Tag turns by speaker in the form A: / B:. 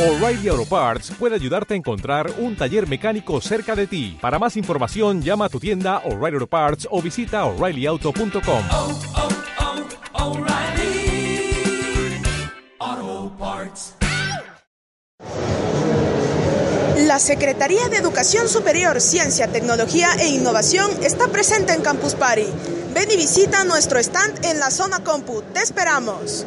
A: O'Reilly Auto Parts puede ayudarte a encontrar un taller mecánico cerca de ti. Para más información, llama a tu tienda O'Reilly Auto Parts o visita oreillyauto.com.
B: oh, oh, O'Reilly Auto Parts.
C: La Secretaría de Educación Superior, Ciencia, Tecnología e Innovación está presente en Campus Party. Ven y visita nuestro stand en la zona Compu. Te esperamos.